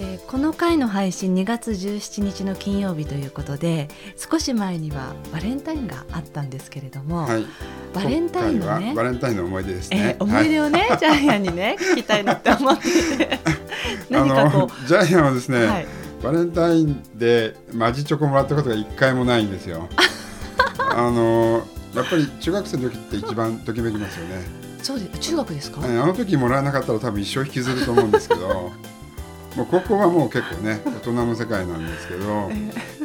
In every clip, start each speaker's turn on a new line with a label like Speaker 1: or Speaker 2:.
Speaker 1: えーこの回の配信2月17日の金曜日ということで少し前にはバレンタインがあったんですけれども、
Speaker 2: はい。
Speaker 1: バレンタインのね
Speaker 2: はバレンタインの思い出です
Speaker 1: え
Speaker 2: ね
Speaker 1: ー思い出
Speaker 2: は
Speaker 1: をね、ジャイアンにね聞きたいなって思って。何かこ
Speaker 2: あの ジャイアンはですね、
Speaker 1: う、はい、
Speaker 2: バレンタインでマジチョコもらったことが一回もないんですよ。あのやっぱり中学生の時って一番ときめきますよね。
Speaker 1: そうです。中学ですか、
Speaker 2: はい。あの時もらえなかったら多分一生引きずると思うんですけどもう高校はもう結構ね 大人の世界なんですけど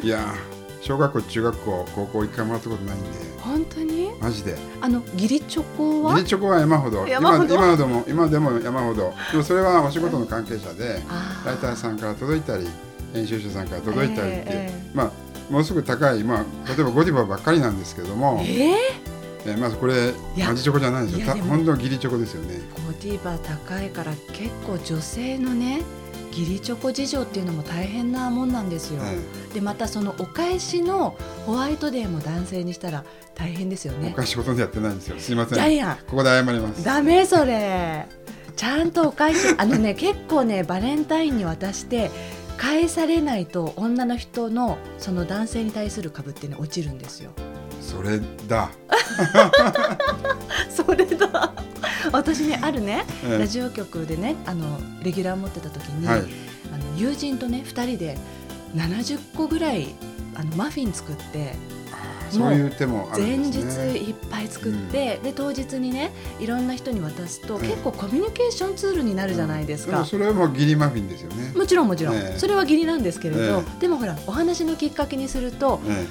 Speaker 2: いや小学校中学校高校一回もらったことないんで。
Speaker 1: 本当に？
Speaker 2: マジで。
Speaker 1: あの義理チョコは？
Speaker 2: 義理チョコは山ほど。
Speaker 1: 山ほど？
Speaker 2: 今今でも今でも山ほど。でもそれはお仕事の関係者で
Speaker 1: あ
Speaker 2: ライターさんから届いたり編集者さんから届いたりって
Speaker 1: ええ
Speaker 2: まあものすごく高い、まあ、例えばゴディバばっかりなんですけども、
Speaker 1: えー、
Speaker 2: えーまずこれ
Speaker 1: いや
Speaker 2: マジチョコじゃないんですよ。本当の義理チョコですよね。
Speaker 1: ゴディバ高いから結構女性のね義理チョコ事情っていうのも大変なもんなんですよ、
Speaker 2: え
Speaker 1: でまたそのお返しのホワイトデーも男性にしたら大変ですよね。
Speaker 2: えお菓子ほとんどやってないんですよ。すいません。
Speaker 1: ジャイアン
Speaker 2: ここで謝ります。
Speaker 1: ダメそれ。ちゃんとお返し。あのね結構ねバレンタインに渡して返されないと女の人のその男性に対する株ってね落ちるんですよ
Speaker 2: それだ、
Speaker 1: それだ。私ねあるね
Speaker 2: ええ
Speaker 1: ラジオ局でねあのレギュラー持ってた時に、
Speaker 2: はい。
Speaker 1: あの友人とね2人で70個ぐらいあのマフィン作って
Speaker 2: そういう手もある
Speaker 1: 前日いっぱい作って、で当日にねいろんな人に渡すと、
Speaker 2: ええ
Speaker 1: 結構コミュニケーションツールになるじゃないですか。
Speaker 2: もそれはもう義理マフィンですよね、
Speaker 1: もちろんもちろん、
Speaker 2: ええ。
Speaker 1: それは義理なんですけれど、
Speaker 2: え
Speaker 1: でもほらお話のきっかけにすると
Speaker 2: え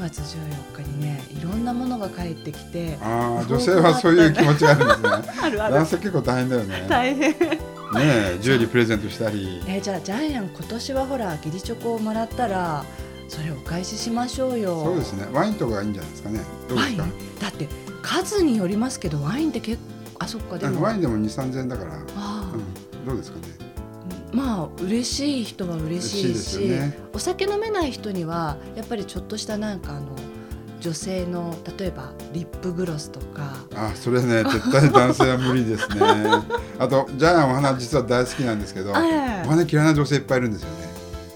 Speaker 1: 3月14日にねいろんなものが返ってきて
Speaker 2: えああ女性はそういう気持ちがあるんですね。男性結構大変だよね。
Speaker 1: 大変。
Speaker 2: ねえジュエリープレゼントしたり。
Speaker 1: えーじゃあジャイアン今年はほら義理チョコをもらったらそれお返ししましょうよ。
Speaker 2: そうですね。ワインとかがいいんじゃないですかね。
Speaker 1: ワイン？だって数によりますけどワインって結構あそっかでも。
Speaker 2: ワインでも2 3 0 0円だから、
Speaker 1: あ
Speaker 2: うん、どうですかね？
Speaker 1: ーまあ嬉しい人は嬉しい
Speaker 2: 嬉しね。
Speaker 1: お酒飲めない人にはやっぱりちょっとしたなんかあの女性の例えばリップグロスとか。
Speaker 2: あそれね絶対男性は無理ですね。あとジャイアンお花実は大好きなんですけど、
Speaker 1: ええ。
Speaker 2: お花嫌いな女性いっぱいいるんですよね。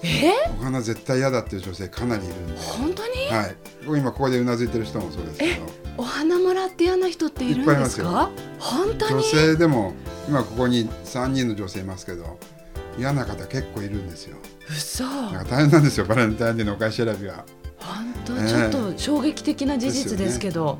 Speaker 1: え
Speaker 2: お花絶対嫌だっていう女性かなりいるんで。
Speaker 1: 本当に、
Speaker 2: はい。僕今ここでうなずいてる人もそうですけど。
Speaker 1: お花もらって嫌な人っているんです
Speaker 2: いっ
Speaker 1: か本当に？
Speaker 2: 女性でも今ここに3人の女性いますけど嫌な方結構いるんですよ。
Speaker 1: 嘘。
Speaker 2: 大変なんですよ。バレンタインデーのお返し選びは。
Speaker 1: 本当、
Speaker 2: ええ。
Speaker 1: ちょっと衝撃的な事実
Speaker 2: です
Speaker 1: けど。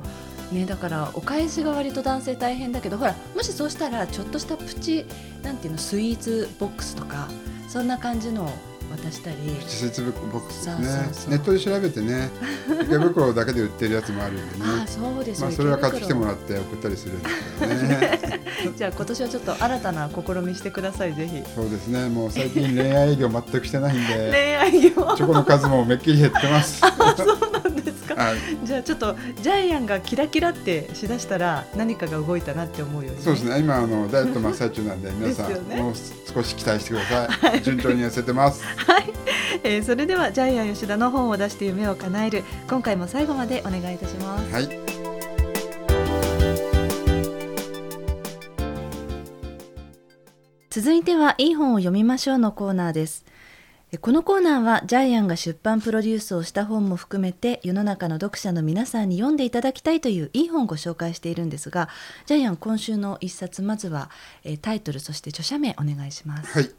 Speaker 1: ね。だからお返しが割と男性大変だけどほらもしそうしたらちょっとしたプチなんていうのスイーツボックスとかそんな感じのを渡したり。
Speaker 2: プチ節ボックスですね。ネットで調べてね 池袋だけで売ってるやつもあるんでね。
Speaker 1: ああそうですよ、
Speaker 2: まあそれは買ってきても
Speaker 1: ら
Speaker 2: らって送ったりするんですけどね
Speaker 1: じゃあ今年はちょっと新たな試みしてくださいぜひ。
Speaker 2: そうですね。もう最近恋愛営業全くしてないんで。
Speaker 1: 恋愛業。
Speaker 2: チョコの数もめっきり減ってます。
Speaker 1: そうなんですか？
Speaker 2: はい
Speaker 1: じゃあちょっとジャイアンがキラキラってしだしたら何かが動いたなって思うように、
Speaker 2: そうですね。今あのダイエット真っ最中なんで 皆さん、
Speaker 1: ね。
Speaker 2: もう少し期待してくださ い、順調に痩せてます。
Speaker 1: はい、えーそれではジャイアン吉田の本を出して夢を叶える今回も最後までお願いいたします。
Speaker 2: はい。
Speaker 1: 続いてはいい本を読みましょうのコーナーです。えこのコーナーはジャイアンが出版プロデュースをした本も含めて世の中の読者の皆さんに読んでいただきたいといういい本をご紹介しているんですがジャイアン今週の一冊まずはタイトルそして著者名お願いします。
Speaker 2: はい。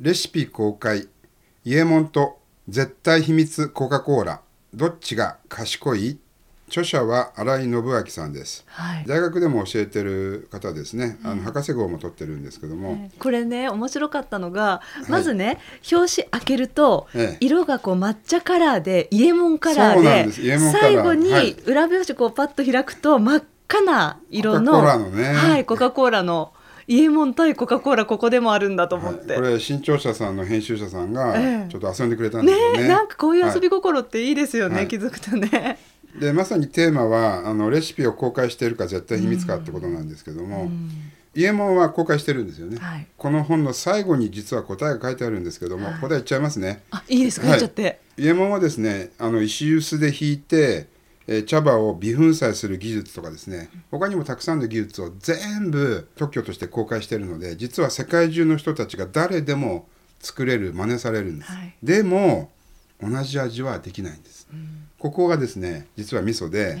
Speaker 2: レシピ公開。イエモンと絶対秘密コカ・コーラ。どっちが賢い？著者は新井信明さんです。
Speaker 1: はい。
Speaker 2: 大学でも教えてる方ですね。あの博士号も取ってるんですけども、
Speaker 1: これね面白かったのが、まずね表紙開けると、
Speaker 2: ええ。
Speaker 1: 色がこう抹茶カラーでイエモンカラーで最後に
Speaker 2: はい。
Speaker 1: 裏表紙こうパッと開くと真っ赤な色の
Speaker 2: コカ・コーラのね。
Speaker 1: はい、コカ・コーラのイエモン対コカ・コーラここでもあるんだと思
Speaker 2: はい。
Speaker 1: って。
Speaker 2: これ新潮社さんの編集者さんが
Speaker 1: ええ。
Speaker 2: ちょっと遊んでくれたんで
Speaker 1: ね
Speaker 2: すよね。
Speaker 1: えなんかこういう遊び
Speaker 2: は
Speaker 1: 心っていいですよね、
Speaker 2: はい。
Speaker 1: 気づくとね。
Speaker 2: いでまさにテーマはあのレシピを公開しているか絶対秘密かってことなんですけども、伊右衛門は公開してるんですよね、
Speaker 1: はい。
Speaker 2: この本の最後に実は答えが書いてあるんですけども、
Speaker 1: はい。
Speaker 2: 答え言っちゃいますね。
Speaker 1: あいいですか？
Speaker 2: はい。
Speaker 1: 言っちゃって、
Speaker 2: 伊右衛門はですねあの石臼で引いて、えー茶葉を微粉砕する技術とかですね他にもたくさんの技術を全部特許として公開しているので実は世界中の人たちが誰でも作れる真似されるんです、
Speaker 1: はい。
Speaker 2: でも同じ味はできないんです、ここがですね実は味噌で、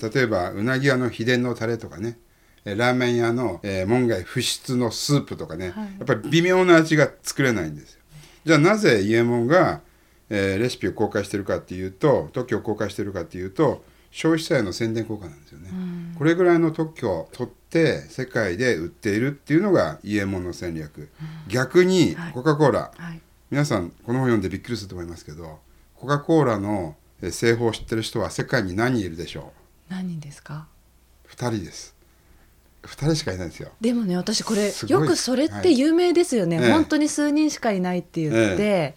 Speaker 2: 例えばうなぎ屋の秘伝のタレとかねえーラーメン屋の、えー門外不出のスープとかね、
Speaker 1: はい。
Speaker 2: やっぱり微妙な味が作れないんですよ。じゃあなぜ伊右衛門が、えーレシピを公開してるかっていうと特許を公開してるかっていうと消費者への宣伝効果なんですよね、これぐらいの特許を取って世界で売っているっていうのが伊右衛門の戦略、逆に
Speaker 1: はい。
Speaker 2: コカ・コーラ、
Speaker 1: はい。
Speaker 2: 皆さんこの本読んでびっくりすると思いますけどコカ・コーラのえー製法を知ってる人は世界に何人いるでしょ
Speaker 1: 何人ですか？
Speaker 2: う2人です。2人しかいないんですよ。
Speaker 1: でもね私これよくそれって有名ですよね、
Speaker 2: はいええ。
Speaker 1: 本当に数人しかいないって言って、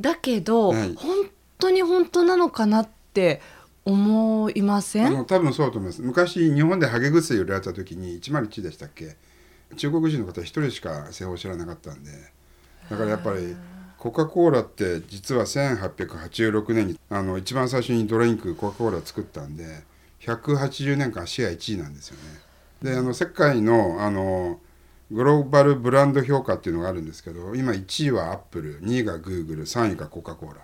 Speaker 1: だけど、
Speaker 2: はい。
Speaker 1: 本当に本当なのかなって思いません？
Speaker 2: あの多分そうだと思います。昔日本でハゲ薬売られた時に101でしたっけ？中国人の方一人しか製法を知らなかったんで。だからやっぱりコカ・コーラって実は1886年にあの一番最初にドリンクコカ・コーラを作ったんで180年間シェア1位なんですよね。であの世界のあのグローバルブランド評価っていうのがあるんですけど今1位はアップル2位がグーグル3位がコカ・コーラ。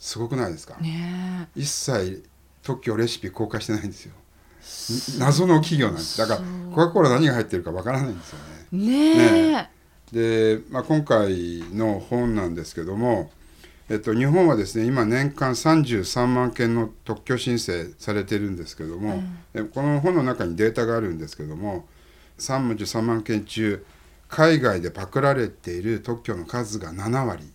Speaker 2: すごくないですか、
Speaker 1: ね
Speaker 2: 一切特許レシピ公開してないんですよ。ん謎の企業なんです。だからコカ・コーラ何が入ってるかわからないんですよね
Speaker 1: え。ねえ
Speaker 2: で、まあ、今回の本なんですけども、えっと、日本はですね今年間33万件の特許申請されてるんですけども、えこの本の中にデータがあるんですけども33万件中海外でパクられている特許の数が7割。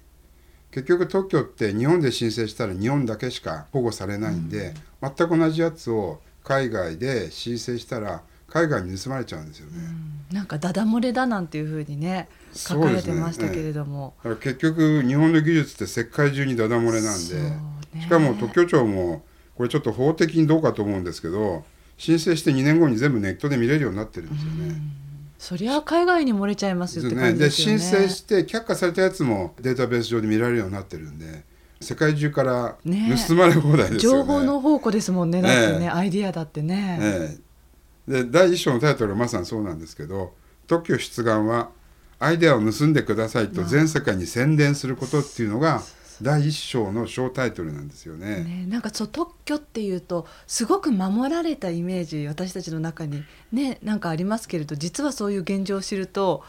Speaker 2: 結局特許って日本で申請したら日本だけしか保護されないんで、全く同じやつを海外で申請したら海外に盗まれちゃうんですよね。
Speaker 1: なんかダダ漏れだなんていうふうにね書かれてましたけれども、
Speaker 2: だから結局日本の技術って世界中にダダ漏れなんで、
Speaker 1: ね。
Speaker 2: しかも特許庁もこれちょっと法的にどうかと思うんですけど申請して2年後に全部ネットで見れるようになってるんですよね。
Speaker 1: そりゃ海外に漏れちゃいますよって
Speaker 2: ね。
Speaker 1: 感じ
Speaker 2: で
Speaker 1: ですよね。
Speaker 2: 申請して却下されたやつもデータベース上で見られるようになってるんで世界中から
Speaker 1: ね
Speaker 2: 盗まれ放題ですよね。
Speaker 1: 情報の宝庫ですもんねだってね、
Speaker 2: ええ
Speaker 1: アイディアだってね、
Speaker 2: ええ、で第一章のタイトルはまさにそうなんですけど特許出願はアイデアを盗んでくださいと全世界に宣伝することっていうのが第一章の小タイトルなんですよね。
Speaker 1: ね、なんかそう特許っていうとすごく守られたイメージ私たちの中にねなんかありますけれど実はそういう現状を知ると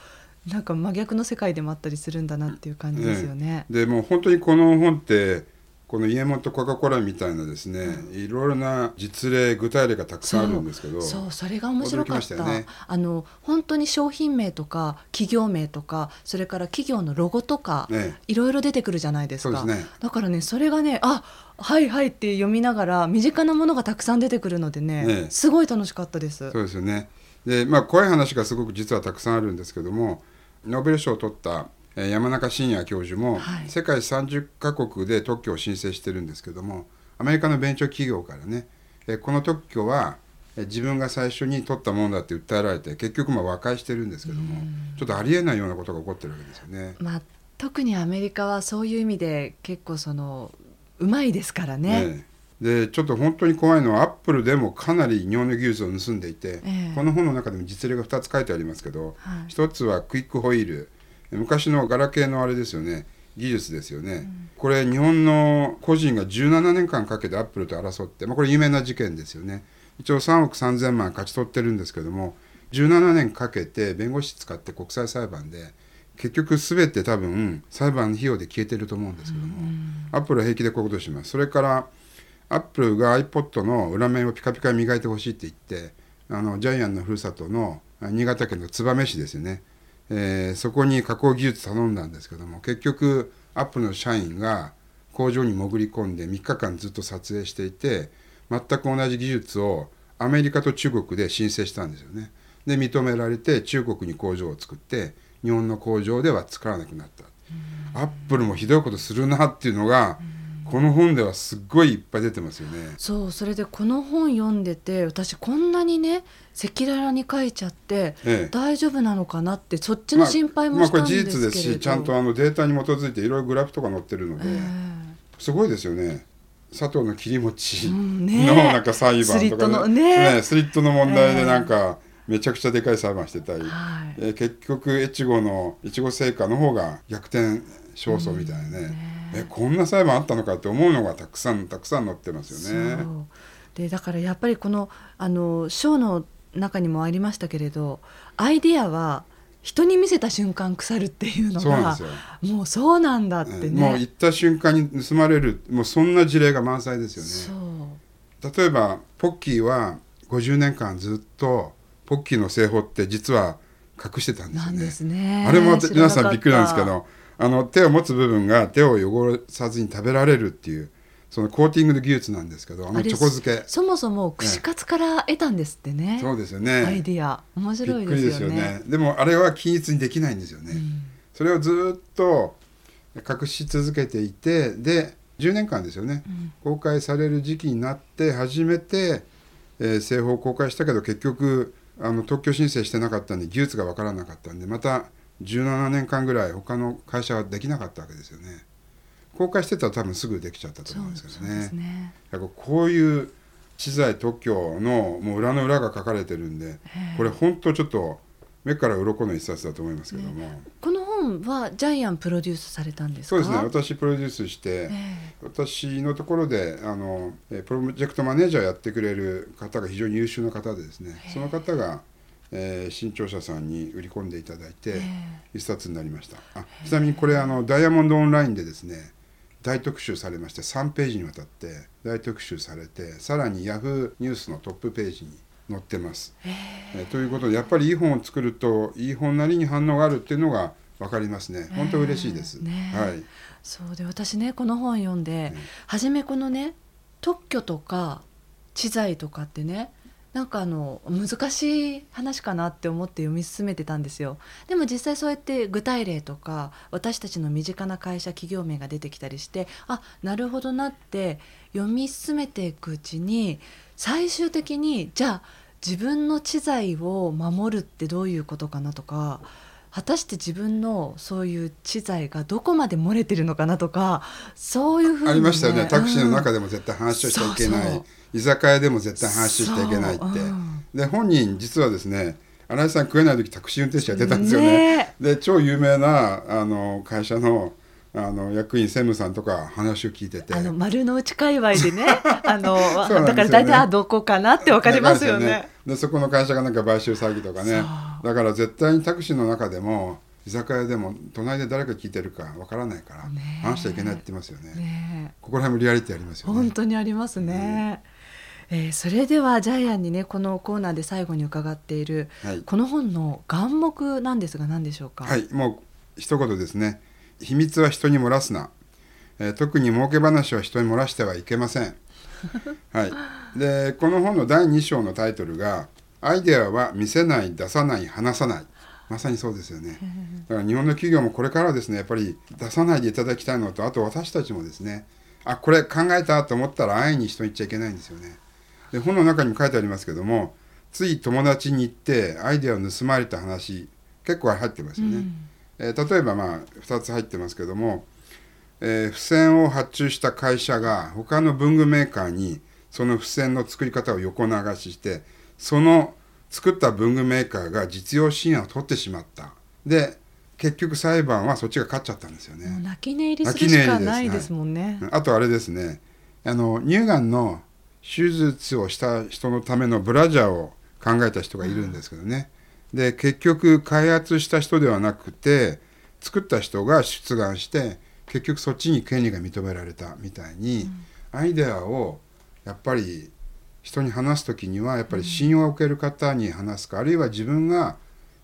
Speaker 1: なんか真逆の世界でもあったりするんだなっていう感じですよね。
Speaker 2: でもう本当にこの本ってこのイエモンとコカ・コーラみたいなですね、いろいろな実例具体例がたくさんあるんですけど
Speaker 1: そうそれが面白かっ
Speaker 2: したね。
Speaker 1: あの本当に商品名とか企業名とかそれから企業のロゴとか、
Speaker 2: ね
Speaker 1: いろいろ出てくるじゃないですか。
Speaker 2: ね。
Speaker 1: だからねそれがねあはいはいって読みながら身近なものがたくさん出てくるのでね
Speaker 2: ね
Speaker 1: すごい楽しかったです。
Speaker 2: そうですよね。でまあ怖い話がすごく実はたくさんあるんですけどもノーベル賞を取ったえー山中伸也教授も、
Speaker 1: はい。
Speaker 2: 世界30カ国で特許を申請してるんですけどもアメリカのベンチャー企業からね、えーこの特許はえー自分が最初に取ったものだって訴えられて結局まあ和解してるんですけどもちょっとありえないようなことが起こってるわけですよね。
Speaker 1: まあ、特にアメリカはそういう意味で結構そのうまいですからね。
Speaker 2: ねでちょっと本当に怖いのはアップルでもかなり日本の技術を盗んでいて、
Speaker 1: ええ。
Speaker 2: この本の中でも実例が2つ書いてありますけど、
Speaker 1: はい。
Speaker 2: 一つはクイックホイール昔のガラケーのあれですよね。技術ですよね、これ日本の個人が17年間かけてアップルと争って、まあ、これ有名な事件ですよね。一応3億3000万勝ち取ってるんですけども17年かけて弁護士使って国際裁判で結局全て多分裁判費用で消えてると思うんですけども、アップルは平気でこういうことをします。それからアップルが iPod の裏面をピカピカ磨いてほしいって言ってあのジャイアンのふるさとのあ新潟県の燕市ですよね、えーそこに加工技術頼んだんですけども結局アップルの社員が工場に潜り込んで3日間ずっと撮影していて全く同じ技術をアメリカと中国で申請したんですよね。で認められて中国に工場を作って日本の工場では作らなくなった。アップルもひどいことするなっていうのがこの本ではすっごいいっぱい出てますよね。
Speaker 1: そうそれでこの本読んでて私こんなにね赤裸々に書いちゃって、
Speaker 2: ええ。
Speaker 1: 大丈夫なのかなってそっちの心配も
Speaker 2: まあ、
Speaker 1: したん
Speaker 2: これ
Speaker 1: ですけれど、
Speaker 2: 事実ですしちゃんとあのデータに基づいていろいろグラフとか載ってるので、
Speaker 1: え
Speaker 2: すごいですよね。佐藤の切り餅の
Speaker 1: ね
Speaker 2: なんか裁判とか、
Speaker 1: スリットのね
Speaker 2: スリットの問題
Speaker 1: ええ。
Speaker 2: でなんかめちゃくちゃでかい裁判してたり、
Speaker 1: はい。
Speaker 2: えー結局越後の越後製菓の方が逆転勝訴みたいなね、えこんな裁判あったのかって思うのがたくさんたくさん載ってますよね。
Speaker 1: でだからやっぱりこのあの章の中にもありましたけれどアイディアは人に見せた瞬間腐るっていうのがもうそうなんだってね。
Speaker 2: もう行った瞬間に盗まれるもうそんな事例が満載ですよ
Speaker 1: そ
Speaker 2: ね。
Speaker 1: う
Speaker 2: 例えばポッキーは50年間ずっとポッキーの製法って実は隠してたんですよね。
Speaker 1: ね。
Speaker 2: あれも皆さんびっくりなんですけどあの手を持つ部分が手を汚さずに食べられるっていうそのコーティングの技術なんですけどあのチョコ漬け。
Speaker 1: そもそも串カツから得たんですってね。
Speaker 2: そうですよ
Speaker 1: アイディアね。
Speaker 2: 面
Speaker 1: 白い
Speaker 2: です
Speaker 1: よね。
Speaker 2: よね。でもあれは均一にできないんですよね、
Speaker 1: うん。
Speaker 2: それをずっと隠し続けていてで10年間ですよね。
Speaker 1: うん。
Speaker 2: 公開される時期になって初めて、えー製法を公開したけど結局あの特許申請してなかったんで技術が分からなかったんでまた17年間ぐらい他の会社はできなかったわけですよね。公開してたら多分すぐできちゃったと思うんですけどね。
Speaker 1: ね。
Speaker 2: こういう知財特許のもう裏の裏が書かれてるんで
Speaker 1: ええ。
Speaker 2: これ本当ちょっと目から鱗の一冊だと思いますけども、
Speaker 1: この本はジャイアンプロデュースされたんですか？
Speaker 2: そうですね。私プロデュースして、
Speaker 1: え
Speaker 2: 私のところであのえープロジェクトマネージャーやってくれる方が非常に優秀な方でですね。その方が、えー新潮社さんに売り込んでいただいて、
Speaker 1: え
Speaker 2: 一冊になりました。あちなみにこれあのダイヤモンドオンラインでですね大特集されまして3ページにわたって大特集されてさらにヤフーニュースのトップページに載ってます。えーということでやっぱりいい本を作るといい本なりに反応があるっていうのが分かりますね。本当嬉しいです。
Speaker 1: え。ーね
Speaker 2: はい。
Speaker 1: そうで私ねこの本読んで、初めこのね特許とか知財とかってねなんかあの難しい話かなって思って読み進めてたんですよ。でも実際そうやって具体例とか私たちの身近な会社企業名が出てきたりしてあなるほどなって読み進めていくうちに最終的にじゃあ自分の知財を守るってどういうことかなとか果たして自分のそういう知財がどこまで漏れてるのかなとかそういうふうに、
Speaker 2: ありましたよね。タクシーの中
Speaker 1: で
Speaker 2: でも絶対話をしちゃいけない、
Speaker 1: そう。そう
Speaker 2: 居酒屋でも絶対話をしちゃいけないって、で本人実はですね新井さん食えない時タクシー運転手やってたんですよね。
Speaker 1: ね
Speaker 2: で超有名なあの会社のあの役員専務さんとか話を聞いてて。
Speaker 1: あの丸の内界隈でね あのだから大体あどこかなってわかりますよね。
Speaker 2: わかりますでそこの会社がなんか買収詐欺とかねだから絶対にタクシーの中でも居酒屋でも隣で誰か聞いてるかわからないから話しちゃいけないって言ってますよね。
Speaker 1: ね
Speaker 2: ここら辺もリアリティありますよね。
Speaker 1: 本当にありますね。えーそれではジャイアンにねこのコーナーで最後に伺っている、
Speaker 2: はい。
Speaker 1: この本の眼目なんですが何でしょうか？
Speaker 2: はいもう一言ですね。秘密は人に漏らすな、えー特に儲け話は人に漏らしてはいけません。はい。でこの本の第2章のタイトルが「アイデアは見せない出さない話さない」まさにそうですよね。だから日本の企業もこれからはですねやっぱり出さないでいただきたいのとあと私たちもですねあこれ考えたと思ったら安易に人に言っちゃいけないんですよね。で本の中にも書いてありますけどもつい友達に行ってアイデアを盗まれた話結構入ってますよね、
Speaker 1: うん。
Speaker 2: えー例えばまあ2つ入ってますけども、えー付箋を発注した会社が他の文具メーカーにその付箋の作り方を横流ししてその作った文具メーカーが実用支援を取ってしまった。で結局裁判はそっちが勝っちゃったんですよね。
Speaker 1: 泣き寝入りするしかないですもんね。
Speaker 2: あとあれですね。あの乳がんの手術をした人のためのブラジャーを考えた人がいるんですけどね、で結局開発した人ではなくて作った人が出願して結局そっちに権利が認められたみたいに、アイデアをやっぱり人に話す時にはやっぱり信用を受ける方に話すか、あるいは自分が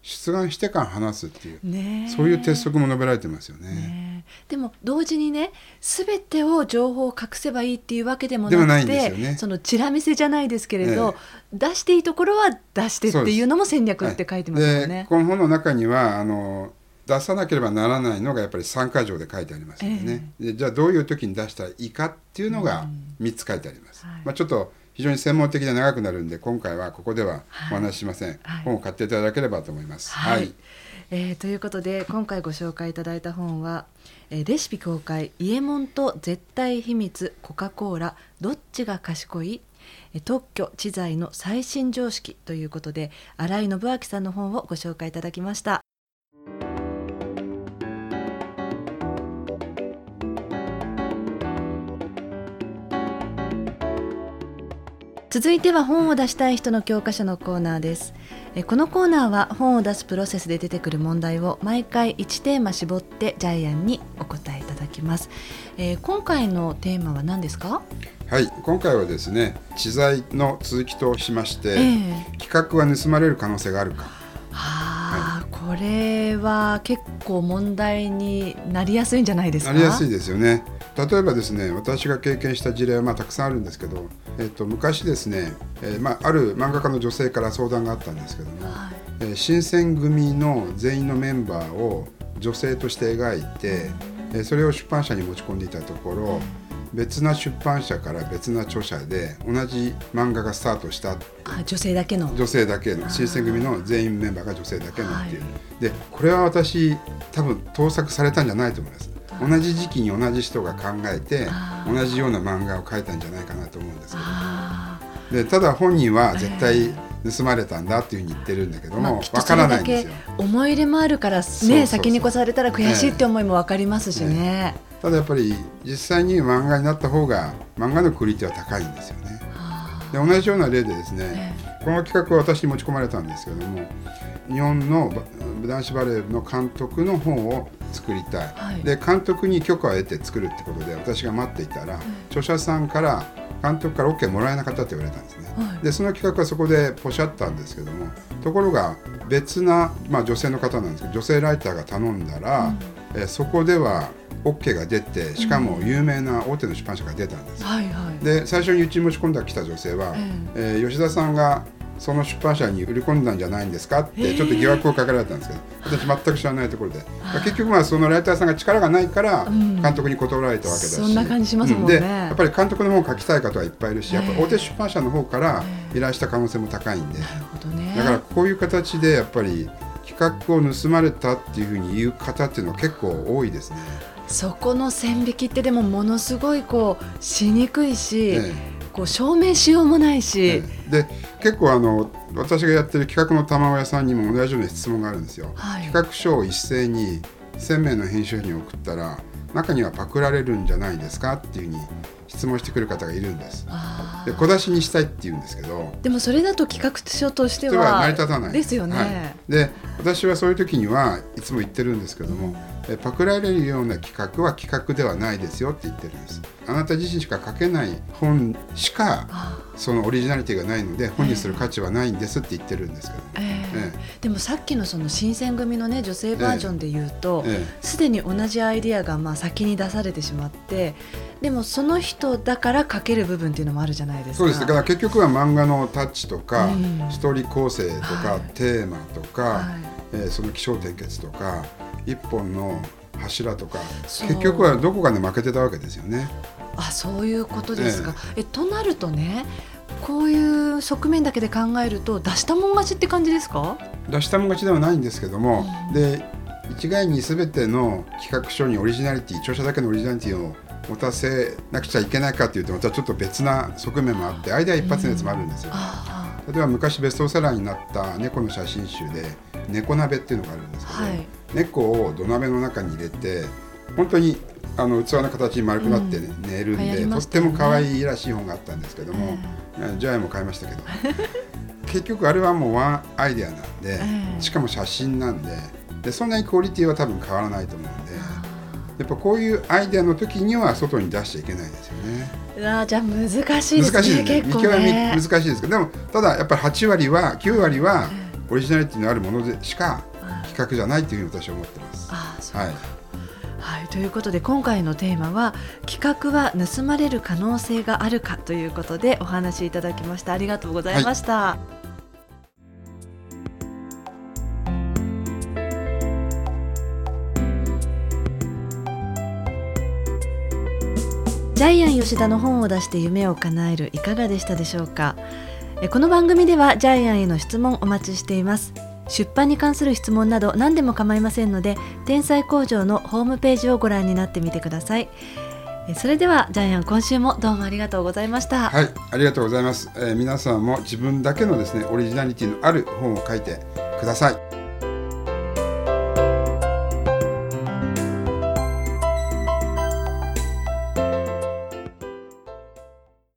Speaker 2: 出願してから話すっていう、そういう鉄則も述べられてますよね。
Speaker 1: ねえ。でも同時にね全てを情報を隠せばいいっていうわけでも
Speaker 2: ではな
Speaker 1: くて
Speaker 2: ね。
Speaker 1: そのチラ見せじゃないですけれど、出していいところは出してっていうのも戦略って書いてますよ
Speaker 2: で
Speaker 1: ね。
Speaker 2: この本の中にはあの出さなければならないのがやっぱり3箇条で書いてありますよね、でじゃあどういう時に出したらいいかっていうのが3つ書いてあります、
Speaker 1: はい。
Speaker 2: まあ、ちょっと非常に専門的で長くなるんで今回はここではお話ししません、
Speaker 1: はい。
Speaker 2: 本を買っていただければと思います。
Speaker 1: はい、えーということで今回ご紹介いただいた本は、えーレシピ公開「伊右衛門と絶対秘密コカ・コーラどっちが賢い?」えー特許知財の最新常識ということで新井信明さんの本をご紹介いただきました。続いては本を出したい人の教科書のコーナーです。えこのコーナーは本を出すプロセスで出てくる問題を毎回1テーマ絞ってジャイアンにお答えいただきます、えー今回のテーマは何ですか、
Speaker 2: はい、今回はですね知財の続きとしまして、
Speaker 1: ええ。
Speaker 2: 企画は盗まれる可能性があるか。
Speaker 1: はあ、これは結構問題になりやすいんじゃないですか？
Speaker 2: なりやすいですよね例えばですね私が経験した事例はまあたくさんあるんですけど、えっと昔ですね、えーまあ、ある漫画家の女性から相談があったんですけども、
Speaker 1: はい。
Speaker 2: えー新選組の全員のメンバーを女性として描いて、えーそれを出版社に持ち込んでいたところ別な出版社から別な著者で同じ漫画がスタートした
Speaker 1: あ女性だけの。
Speaker 2: 女性だけの新選組の全員メンバーが女性だけのっていう、
Speaker 1: は
Speaker 2: でこれは私多分盗作されたんじゃないと思います同じ時期に同じ人が考えて同じような漫画を描いたんじゃないかなと思うんですけど。
Speaker 1: あ
Speaker 2: でただ本人は絶対盗まれたんだっていうふうに言ってるんだけど
Speaker 1: ーまあ
Speaker 2: からないんですよ。
Speaker 1: 思い入れもあるからね先に越されたら悔しいって思いも分かりますしね。
Speaker 2: ただやっぱり実際に漫画になった方が漫画のクオリティは高いんですよね。
Speaker 1: は
Speaker 2: で同じような例でです
Speaker 1: あ
Speaker 2: ね
Speaker 1: え
Speaker 2: この企画は私に持ち込まれたんですけども日本のバ男子バレーの監督の本を作りたい、
Speaker 1: はい。
Speaker 2: で監督に許可を得て作るってことで私が待っていたら、著者さんから監督から OK もらえなかったって言われたんですね、
Speaker 1: はい。
Speaker 2: でその企画はそこでポシャったんですけどもところが別な、まあ、女性の方なんですけど女性ライターが頼んだら、えーそこでは OK が出てしかも有名な大手の出版社が出たんです、
Speaker 1: はいはい。
Speaker 2: で最初にうちに持ち込んだ来た女性は、えー吉田さんがその出版社に売り込んだんじゃないんですかってちょっと疑惑をかけられたんですけど、私全く知らないところで、まあ結局まあそのライターさんが力がないから
Speaker 1: ん。
Speaker 2: 監督に断られたわけだし、
Speaker 1: そんな感じしますもんね。
Speaker 2: うでやっぱり監督の方を書きたい方はいっぱいいるし、やっぱり大手出版社の方から依頼した可能性も高いんで、
Speaker 1: なるほどね。
Speaker 2: だからこういう形でやっぱり企画を盗まれたっていうふうに言う方っていうのは結構多いですね。
Speaker 1: そこの線引きってでもものすごいこうしにくいし、
Speaker 2: ええ
Speaker 1: こう証明しようもないし、
Speaker 2: で結構あの私がやってる企画の卵屋さんにも同じような質問があるんですよ。
Speaker 1: はい。
Speaker 2: 企画書を一斉に1000名の編集者に送ったら中にはパクられるんじゃないですかっていうふうに質問してくる方がいるんです。で小出しにしたいって言うんですけど。
Speaker 1: でもそれだと企画書として
Speaker 2: は成り立たない。
Speaker 1: ですよね。
Speaker 2: はい。で私はそういう時にはいつも言ってるんですけども、えパクられるような企画は企画ではないですよって言ってるんです。あなた自身しか書けない本しか
Speaker 1: あ
Speaker 2: そのオリジナリティがないので本にする価値はないんですって言ってるんですけど。も、
Speaker 1: ー。ええ。
Speaker 2: え
Speaker 1: でもさっきのその新選組のね女性バージョンで言うと
Speaker 2: え。
Speaker 1: すで、に同じアイディアがまあ先に出されてしまってでもその人だから書ける部分っていうのもあるじゃないですか。
Speaker 2: そうです。だから結局は漫画のタッチとか、
Speaker 1: うん。
Speaker 2: ストーリー構成とか、
Speaker 1: はい。
Speaker 2: テーマとか、
Speaker 1: はい。
Speaker 2: えーその起承転結とか一本の柱とか結局はどこかで負けてたわけですよね。
Speaker 1: あそういうことですか。えとなるとねこういう側面だけで考えると出したもん勝ちって感じですか？
Speaker 2: 出したもん勝ちではないんですけども、
Speaker 1: うん。
Speaker 2: で一概に全ての企画書にオリジナリティ著者だけのオリジナリティを持たせなくちゃいけないかというとまたちょっと別な側面もあってアイデア一発のやつもあるんですよ。
Speaker 1: あ。
Speaker 2: 例えば昔ベストセラーになった猫の写真集で「猫鍋」っていうのがあるんですけど、
Speaker 1: はい
Speaker 2: 猫を土鍋の中に入れて本当にあの器の形に丸くなって寝るんで、
Speaker 1: 流行り
Speaker 2: とっ
Speaker 1: て
Speaker 2: も可愛いらしい本があったんですけども、ジャイも買いましたけど。結局あれはもうワンアイデアなんで、
Speaker 1: ええ。
Speaker 2: しかも写真なんででそんなにクオリティは多分変わらないと思うんでやっぱこういうアイデアの時には外に出しちゃいけないですよね。
Speaker 1: うわーじゃあ難しいですね
Speaker 2: 難しいですね。
Speaker 1: 結構
Speaker 2: 見極め
Speaker 1: ね
Speaker 2: 難しいですけどでもただやっぱり8割は9割はオリジナリティのあるものでしか比較じゃないというふうに私は思ってます。
Speaker 1: あそう
Speaker 2: はい。
Speaker 1: はい、ということで今回のテーマは「企画は盗まれる可能性があるか」ということでお話しいただきました。ありがとうございました。はい。ジャイアン吉田の本を出して夢を叶えるいかがでしたでしょうか？この番組ではジャイアンへの質問お待ちしています。出版に関する質問など何でも構いませんので天才工場のホームページをご覧になってみてください。えそれではジャイアン今週もどうもありがとうございました。
Speaker 2: はいありがとうございます、えー皆さんも自分だけのですねオリジナリティのある本を書いてください。